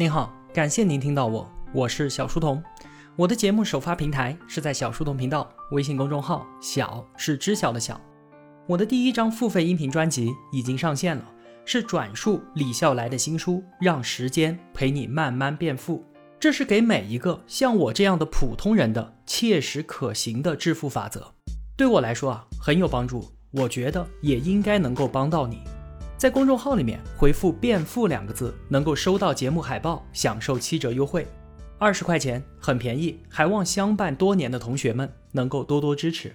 您好，感谢您听到我，我是小书童。我的节目首发平台是在小书童频道微信公众号，小是知晓的小。我的第一张付费音频专辑已经上线了，是转述李笑来的新书《让时间陪你慢慢变富》，这是给每一个像我这样的普通人的切实可行的致富法则。对我来说啊，很有帮助，我觉得也应该能够帮到你。在公众号里面回复“变富”两个字，能够收到节目海报，享受七折优惠，二十块钱很便宜，还望相伴多年的同学们能够多多支持。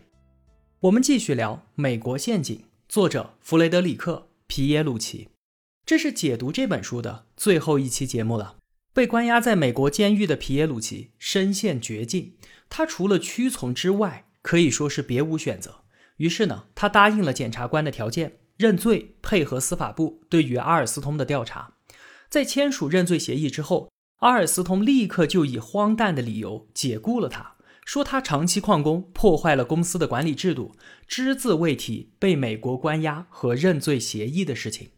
我们继续聊《美国陷阱》，作者弗雷德里克·皮耶鲁奇。这是解读这本书的最后一期节目了。被关押在美国监狱的皮耶鲁奇身陷绝境，他除了屈从之外，可以说是别无选择。于是呢，他答应了检察官的条件。认罪，配合司法部对于阿尔斯通的调查。在签署认罪协议之后，阿尔斯通立刻就以荒诞的理由解雇了他，说他长期旷工，破坏了公司的管理制度，只字未提被美国关押和认罪协议的事情。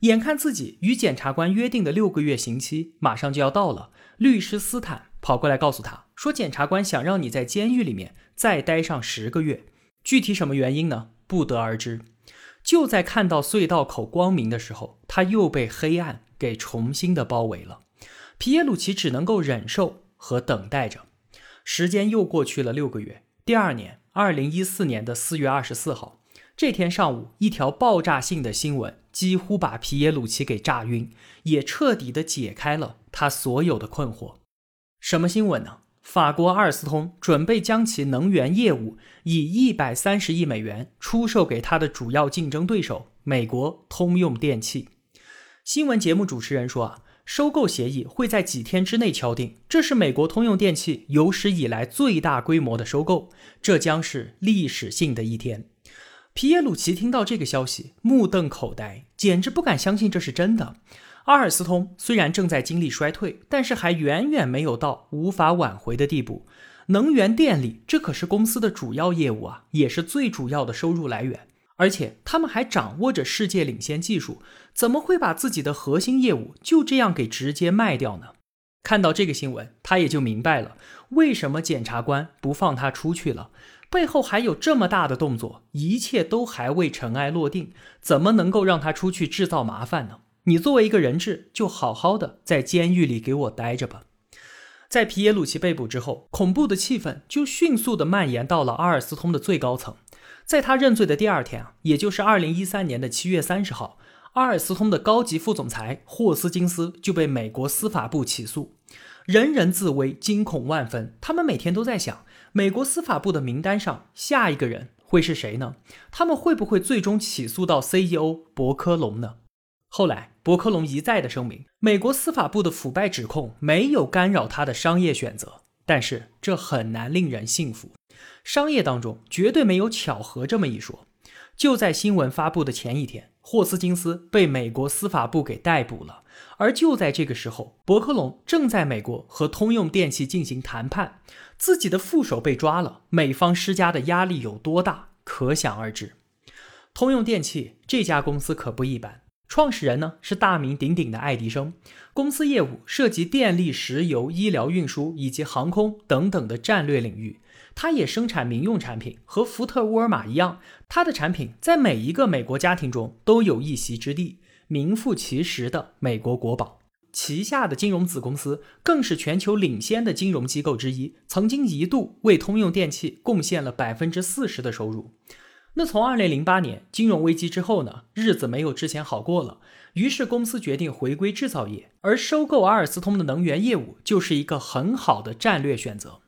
眼看自己与检察官约定的六个月刑期马上就要到了，律师斯坦跑过来告诉他说，检察官想让你在监狱里面再待上十个月，具体什么原因呢？不得而知。就在看到隧道口光明的时候，他又被黑暗给重新的包围了。皮耶鲁奇只能够忍受和等待着。时间又过去了六个月。第二年，二零一四年的四月二十四号，这天上午，一条爆炸性的新闻几乎把皮耶鲁奇给炸晕，也彻底的解开了他所有的困惑。什么新闻呢？法国阿尔斯通准备将其能源业务以一百三十亿美元出售给它的主要竞争对手美国通用电气。新闻节目主持人说：“啊，收购协议会在几天之内敲定，这是美国通用电气有史以来最大规模的收购，这将是历史性的一天。”皮耶鲁奇听到这个消息，目瞪口呆，简直不敢相信这是真的。阿尔斯通虽然正在经历衰退，但是还远远没有到无法挽回的地步。能源电力，这可是公司的主要业务啊，也是最主要的收入来源。而且他们还掌握着世界领先技术，怎么会把自己的核心业务就这样给直接卖掉呢？看到这个新闻，他也就明白了为什么检察官不放他出去了。背后还有这么大的动作，一切都还未尘埃落定，怎么能够让他出去制造麻烦呢？你作为一个人质，就好好的在监狱里给我待着吧。在皮耶鲁奇被捕之后，恐怖的气氛就迅速的蔓延到了阿尔斯通的最高层。在他认罪的第二天啊，也就是二零一三年的七月三十号，阿尔斯通的高级副总裁霍斯金斯就被美国司法部起诉。人人自危，惊恐万分。他们每天都在想，美国司法部的名单上下一个人会是谁呢？他们会不会最终起诉到 CEO 伯科隆呢？后来，伯克隆一再的声明，美国司法部的腐败指控没有干扰他的商业选择，但是这很难令人信服。商业当中绝对没有巧合这么一说。就在新闻发布的前一天，霍斯金斯被美国司法部给逮捕了。而就在这个时候，伯克隆正在美国和通用电气进行谈判，自己的副手被抓了，美方施加的压力有多大，可想而知。通用电气这家公司可不一般。创始人呢是大名鼎鼎的爱迪生，公司业务涉及电力、石油、医疗运输以及航空等等的战略领域。它也生产民用产品，和福特、沃尔玛一样，它的产品在每一个美国家庭中都有一席之地，名副其实的美国国宝。旗下的金融子公司更是全球领先的金融机构之一，曾经一度为通用电气贡献了百分之四十的收入。那从二零零八年金融危机之后呢，日子没有之前好过了。于是公司决定回归制造业，而收购阿尔斯通的能源业务就是一个很好的战略选择。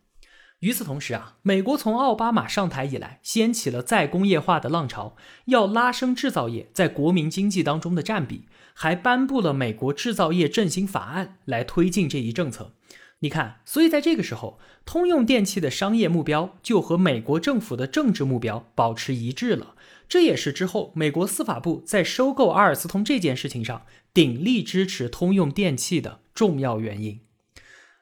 与此同时啊，美国从奥巴马上台以来，掀起了再工业化的浪潮，要拉升制造业在国民经济当中的占比，还颁布了美国制造业振兴法案来推进这一政策。你看，所以在这个时候，通用电气的商业目标就和美国政府的政治目标保持一致了。这也是之后美国司法部在收购阿尔斯通这件事情上鼎力支持通用电气的重要原因。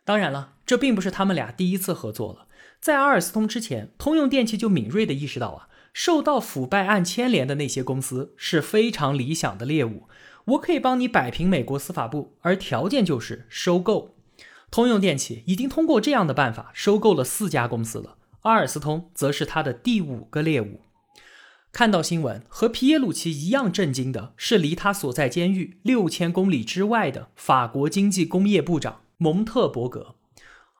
当然了，这并不是他们俩第一次合作了。在阿尔斯通之前，通用电气就敏锐地意识到啊，受到腐败案牵连的那些公司是非常理想的猎物。我可以帮你摆平美国司法部，而条件就是收购。通用电气已经通过这样的办法收购了四家公司了，阿尔斯通则是他的第五个猎物。看到新闻和皮耶鲁奇一样震惊的是，离他所在监狱六千公里之外的法国经济工业部长蒙特伯格。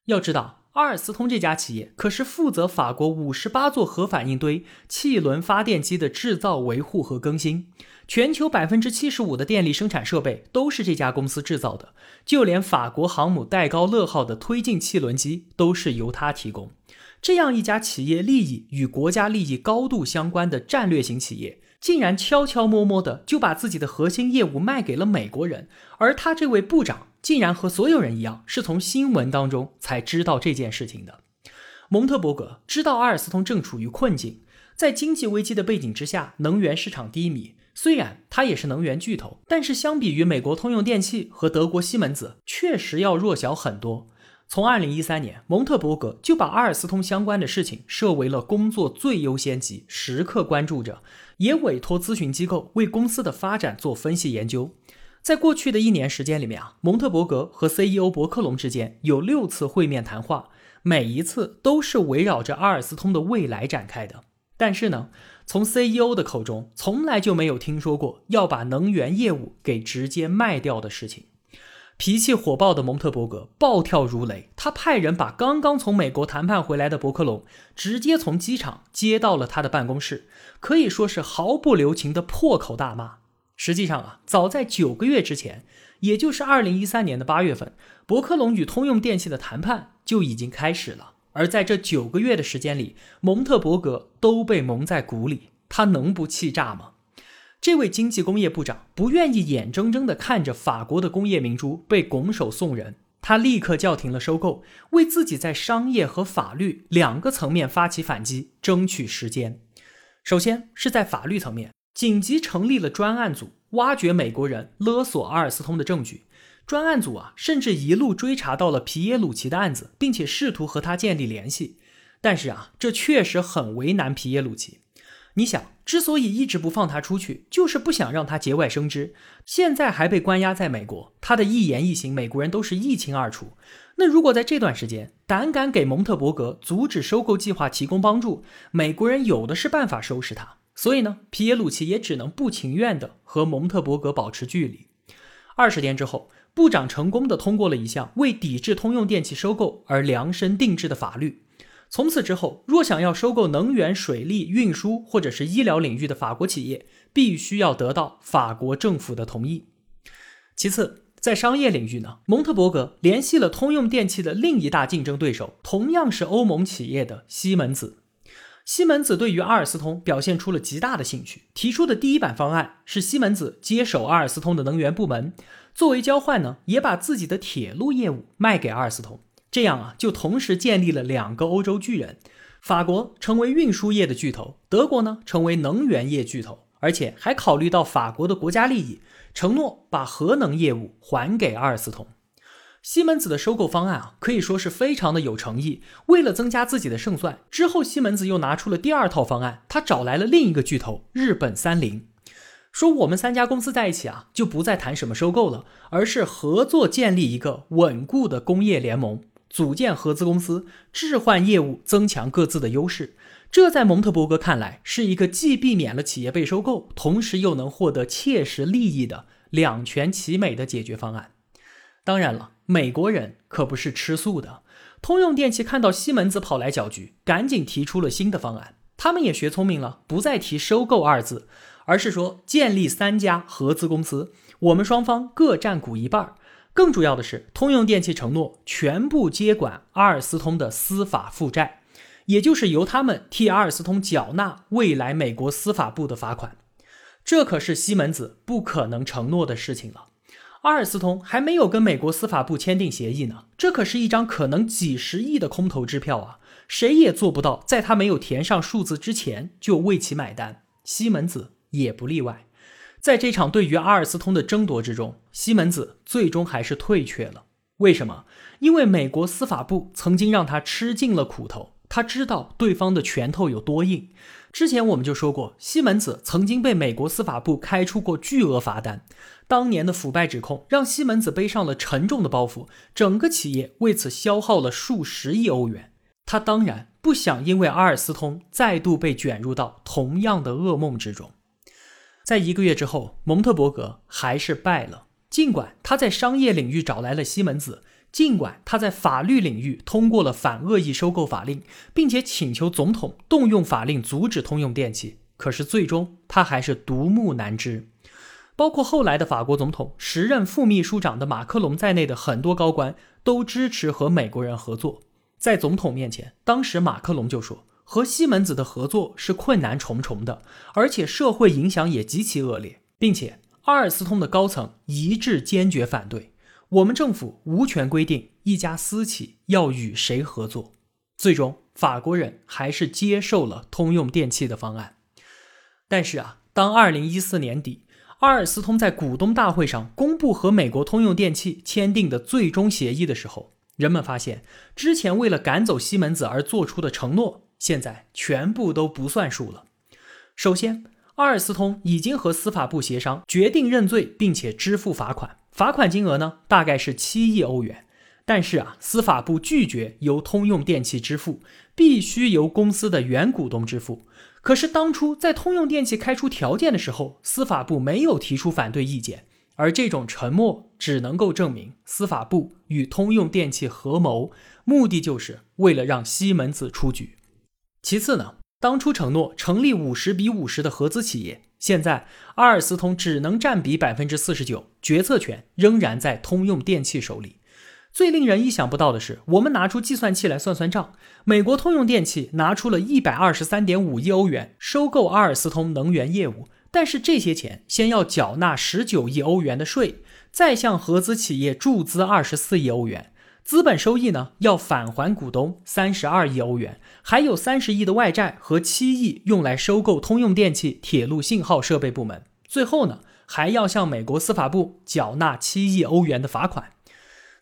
要知道。阿尔斯通这家企业可是负责法国五十八座核反应堆汽轮发电机的制造、维护和更新，全球百分之七十五的电力生产设备都是这家公司制造的，就连法国航母戴高乐号的推进汽轮机都是由它提供。这样一家企业利益与国家利益高度相关的战略型企业，竟然悄悄摸摸的就把自己的核心业务卖给了美国人，而他这位部长。竟然和所有人一样，是从新闻当中才知道这件事情的。蒙特伯格知道阿尔斯通正处于困境，在经济危机的背景之下，能源市场低迷。虽然它也是能源巨头，但是相比于美国通用电气和德国西门子，确实要弱小很多。从二零一三年，蒙特伯格就把阿尔斯通相关的事情设为了工作最优先级，时刻关注着，也委托咨询机构为公司的发展做分析研究。在过去的一年时间里面啊，蒙特伯格和 CEO 伯克隆之间有六次会面谈话，每一次都是围绕着阿尔斯通的未来展开的。但是呢，从 CEO 的口中从来就没有听说过要把能源业务给直接卖掉的事情。脾气火爆的蒙特伯格暴跳如雷，他派人把刚刚从美国谈判回来的伯克龙直接从机场接到了他的办公室，可以说是毫不留情的破口大骂。实际上啊，早在九个月之前，也就是二零一三年的八月份，伯克龙与通用电气的谈判就已经开始了。而在这九个月的时间里，蒙特伯格都被蒙在鼓里，他能不气炸吗？这位经济工业部长不愿意眼睁睁地看着法国的工业明珠被拱手送人，他立刻叫停了收购，为自己在商业和法律两个层面发起反击，争取时间。首先是在法律层面。紧急成立了专案组，挖掘美国人勒索阿尔斯通的证据。专案组啊，甚至一路追查到了皮耶鲁奇的案子，并且试图和他建立联系。但是啊，这确实很为难皮耶鲁奇。你想，之所以一直不放他出去，就是不想让他节外生枝。现在还被关押在美国，他的一言一行，美国人都是一清二楚。那如果在这段时间胆敢给蒙特伯格阻止收购计划提供帮助，美国人有的是办法收拾他。所以呢，皮耶鲁奇也只能不情愿地和蒙特伯格保持距离。二十天之后，部长成功地通过了一项为抵制通用电气收购而量身定制的法律。从此之后，若想要收购能源、水利、运输或者是医疗领域的法国企业，必须要得到法国政府的同意。其次，在商业领域呢，蒙特伯格联系了通用电气的另一大竞争对手，同样是欧盟企业的西门子。西门子对于阿尔斯通表现出了极大的兴趣，提出的第一版方案是西门子接手阿尔斯通的能源部门，作为交换呢，也把自己的铁路业务卖给阿尔斯通，这样啊，就同时建立了两个欧洲巨人，法国成为运输业的巨头，德国呢成为能源业巨头，而且还考虑到法国的国家利益，承诺把核能业务还给阿尔斯通。西门子的收购方案啊，可以说是非常的有诚意。为了增加自己的胜算，之后西门子又拿出了第二套方案，他找来了另一个巨头日本三菱，说我们三家公司在一起啊，就不再谈什么收购了，而是合作建立一个稳固的工业联盟，组建合资公司，置换业务，增强各自的优势。这在蒙特伯格看来，是一个既避免了企业被收购，同时又能获得切实利益的两全其美的解决方案。当然了。美国人可不是吃素的。通用电气看到西门子跑来搅局，赶紧提出了新的方案。他们也学聪明了，不再提收购二字，而是说建立三家合资公司，我们双方各占股一半。更主要的是，通用电气承诺全部接管阿尔斯通的司法负债，也就是由他们替阿尔斯通缴纳未来美国司法部的罚款。这可是西门子不可能承诺的事情了。阿尔斯通还没有跟美国司法部签订协议呢，这可是一张可能几十亿的空头支票啊！谁也做不到在他没有填上数字之前就为其买单，西门子也不例外。在这场对于阿尔斯通的争夺之中，西门子最终还是退却了。为什么？因为美国司法部曾经让他吃尽了苦头，他知道对方的拳头有多硬。之前我们就说过，西门子曾经被美国司法部开出过巨额罚单，当年的腐败指控让西门子背上了沉重的包袱，整个企业为此消耗了数十亿欧元。他当然不想因为阿尔斯通再度被卷入到同样的噩梦之中。在一个月之后，蒙特伯格还是败了，尽管他在商业领域找来了西门子。尽管他在法律领域通过了反恶意收购法令，并且请求总统动用法令阻止通用电气，可是最终他还是独木难支。包括后来的法国总统、时任副秘书长的马克龙在内的很多高官都支持和美国人合作。在总统面前，当时马克龙就说，和西门子的合作是困难重重的，而且社会影响也极其恶劣，并且阿尔斯通的高层一致坚决反对。我们政府无权规定一家私企要与谁合作。最终，法国人还是接受了通用电气的方案。但是啊，当二零一四年底，阿尔斯通在股东大会上公布和美国通用电气签订的最终协议的时候，人们发现，之前为了赶走西门子而做出的承诺，现在全部都不算数了。首先，阿尔斯通已经和司法部协商，决定认罪，并且支付罚款。罚款金额呢，大概是七亿欧元，但是啊，司法部拒绝由通用电气支付，必须由公司的原股东支付。可是当初在通用电气开出条件的时候，司法部没有提出反对意见，而这种沉默只能够证明司法部与通用电气合谋，目的就是为了让西门子出局。其次呢，当初承诺成立五十比五十的合资企业。现在阿尔斯通只能占比百分之四十九，决策权仍然在通用电气手里。最令人意想不到的是，我们拿出计算器来算算账，美国通用电气拿出了一百二十三点五亿欧元收购阿尔斯通能源业务，但是这些钱先要缴纳十九亿欧元的税，再向合资企业注资二十四亿欧元。资本收益呢，要返还股东三十二亿欧元，还有三十亿的外债和七亿用来收购通用电气铁路信号设备部门。最后呢，还要向美国司法部缴纳七亿欧元的罚款。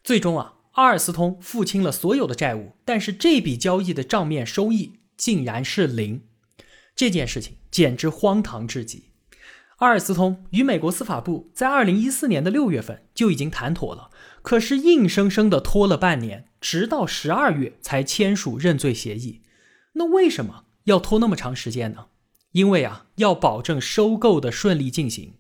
最终啊，阿尔斯通付清了所有的债务，但是这笔交易的账面收益竟然是零。这件事情简直荒唐至极。阿尔斯通与美国司法部在二零一四年的六月份就已经谈妥了。可是硬生生的拖了半年，直到十二月才签署认罪协议。那为什么要拖那么长时间呢？因为啊，要保证收购的顺利进行。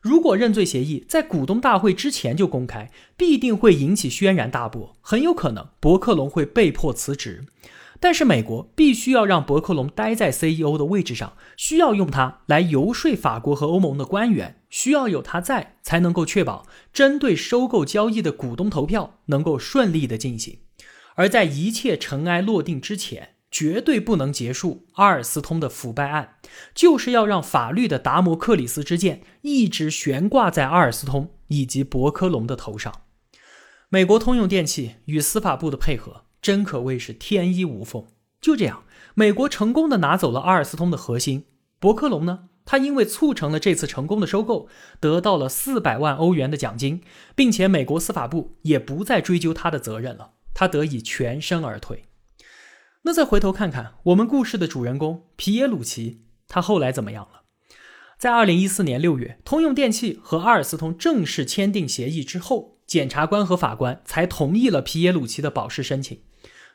如果认罪协议在股东大会之前就公开，必定会引起轩然大波，很有可能伯克隆会被迫辞职。但是美国必须要让伯克隆待在 CEO 的位置上，需要用他来游说法国和欧盟的官员，需要有他在，才能够确保针对收购交易的股东投票能够顺利的进行。而在一切尘埃落定之前，绝对不能结束阿尔斯通的腐败案，就是要让法律的达摩克里斯之剑一直悬挂在阿尔斯通以及伯克隆的头上。美国通用电气与司法部的配合。真可谓是天衣无缝。就这样，美国成功的拿走了阿尔斯通的核心。伯克隆呢？他因为促成了这次成功的收购，得到了四百万欧元的奖金，并且美国司法部也不再追究他的责任了，他得以全身而退。那再回头看看我们故事的主人公皮耶鲁奇，他后来怎么样了？在二零一四年六月，通用电气和阿尔斯通正式签订协议之后，检察官和法官才同意了皮耶鲁奇的保释申请。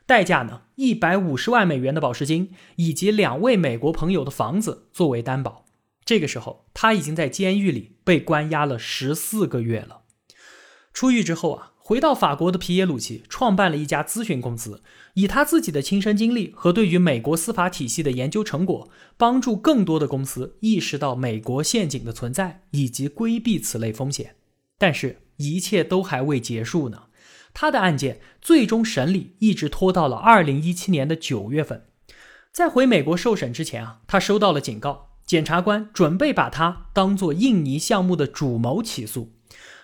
代价呢？一百五十万美元的保释金，以及两位美国朋友的房子作为担保。这个时候，他已经在监狱里被关押了十四个月了。出狱之后啊，回到法国的皮耶鲁奇创办了一家咨询公司，以他自己的亲身经历和对于美国司法体系的研究成果，帮助更多的公司意识到美国陷阱的存在以及规避此类风险。但是，一切都还未结束呢。他的案件最终审理一直拖到了二零一七年的九月份，在回美国受审之前啊，他收到了警告，检察官准备把他当做印尼项目的主谋起诉，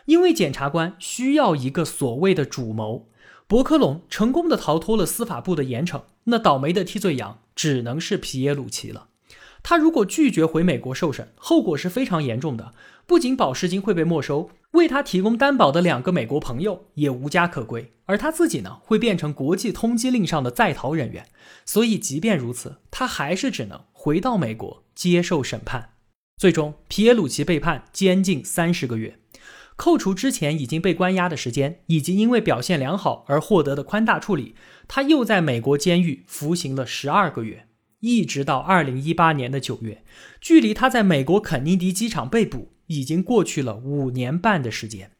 因为检察官需要一个所谓的主谋。伯克隆成功的逃脱了司法部的严惩，那倒霉的替罪羊只能是皮耶鲁奇了。他如果拒绝回美国受审，后果是非常严重的。不仅保释金会被没收，为他提供担保的两个美国朋友也无家可归，而他自己呢，会变成国际通缉令上的在逃人员。所以，即便如此，他还是只能回。到美国接受审判。最终，皮耶鲁齐被判监禁三十个月，扣除之前已经被关押的时间，以及因为表现良好而获得的宽大处理，他又在美国监狱服刑了十二个月，一直到二零一八年的九月，距离他在美国肯尼迪机场被捕已经过去了五年半的时间。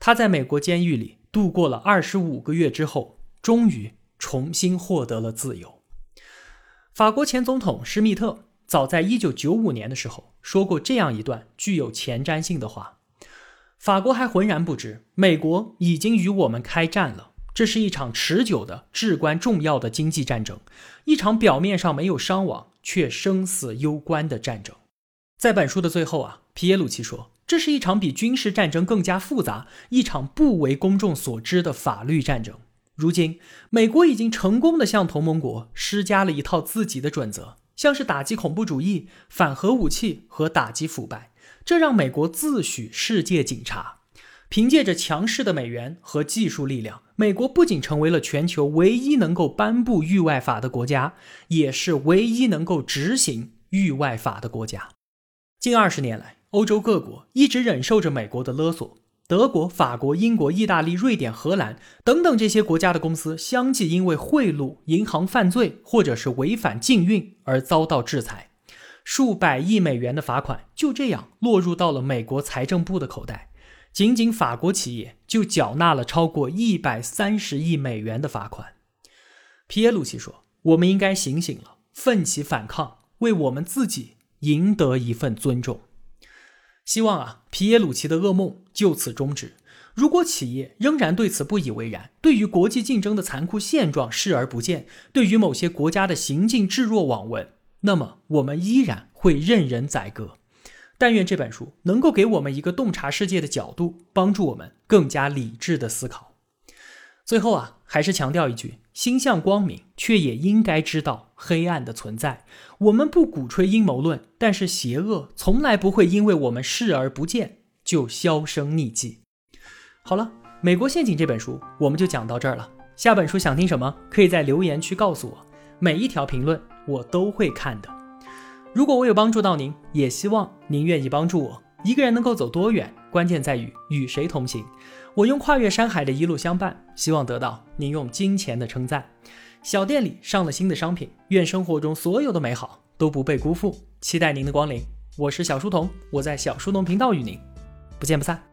他在美国监狱里度过了二十五个月之后，终于重新获得了自由。法国前总统施密特。早在一九九五年的时候，说过这样一段具有前瞻性的话：法国还浑然不知，美国已经与我们开战了。这是一场持久的、至关重要的经济战争，一场表面上没有伤亡却生死攸关的战争。在本书的最后啊，皮耶鲁奇说，这是一场比军事战争更加复杂、一场不为公众所知的法律战争。如今，美国已经成功的向同盟国施加了一套自己的准则。像是打击恐怖主义、反核武器和打击腐败，这让美国自诩世界警察。凭借着强势的美元和技术力量，美国不仅成为了全球唯一能够颁布域外法的国家，也是唯一能够执行域外法的国家。近二十年来，欧洲各国一直忍受着美国的勒索。德国、法国、英国、意大利、瑞典、荷兰等等这些国家的公司，相继因为贿赂、银行犯罪或者是违反禁运而遭到制裁，数百亿美元的罚款就这样落入到了美国财政部的口袋。仅仅法国企业就缴纳了超过一百三十亿美元的罚款。皮耶鲁奇说：“我们应该醒醒了，奋起反抗，为我们自己赢得一份尊重。”希望啊，皮耶鲁奇的噩梦就此终止。如果企业仍然对此不以为然，对于国际竞争的残酷现状视而不见，对于某些国家的行径置若罔闻，那么我们依然会任人宰割。但愿这本书能够给我们一个洞察世界的角度，帮助我们更加理智的思考。最后啊，还是强调一句：心向光明，却也应该知道黑暗的存在。我们不鼓吹阴谋论，但是邪恶从来不会因为我们视而不见就销声匿迹。好了，《美国陷阱》这本书我们就讲到这儿了。下本书想听什么，可以在留言区告诉我，每一条评论我都会看的。如果我有帮助到您，也希望您愿意帮助我。一个人能够走多远，关键在于与谁同行。我用跨越山海的一路相伴，希望得到您用金钱的称赞。小店里上了新的商品，愿生活中所有的美好都不被辜负。期待您的光临，我是小书童，我在小书童频道与您不见不散。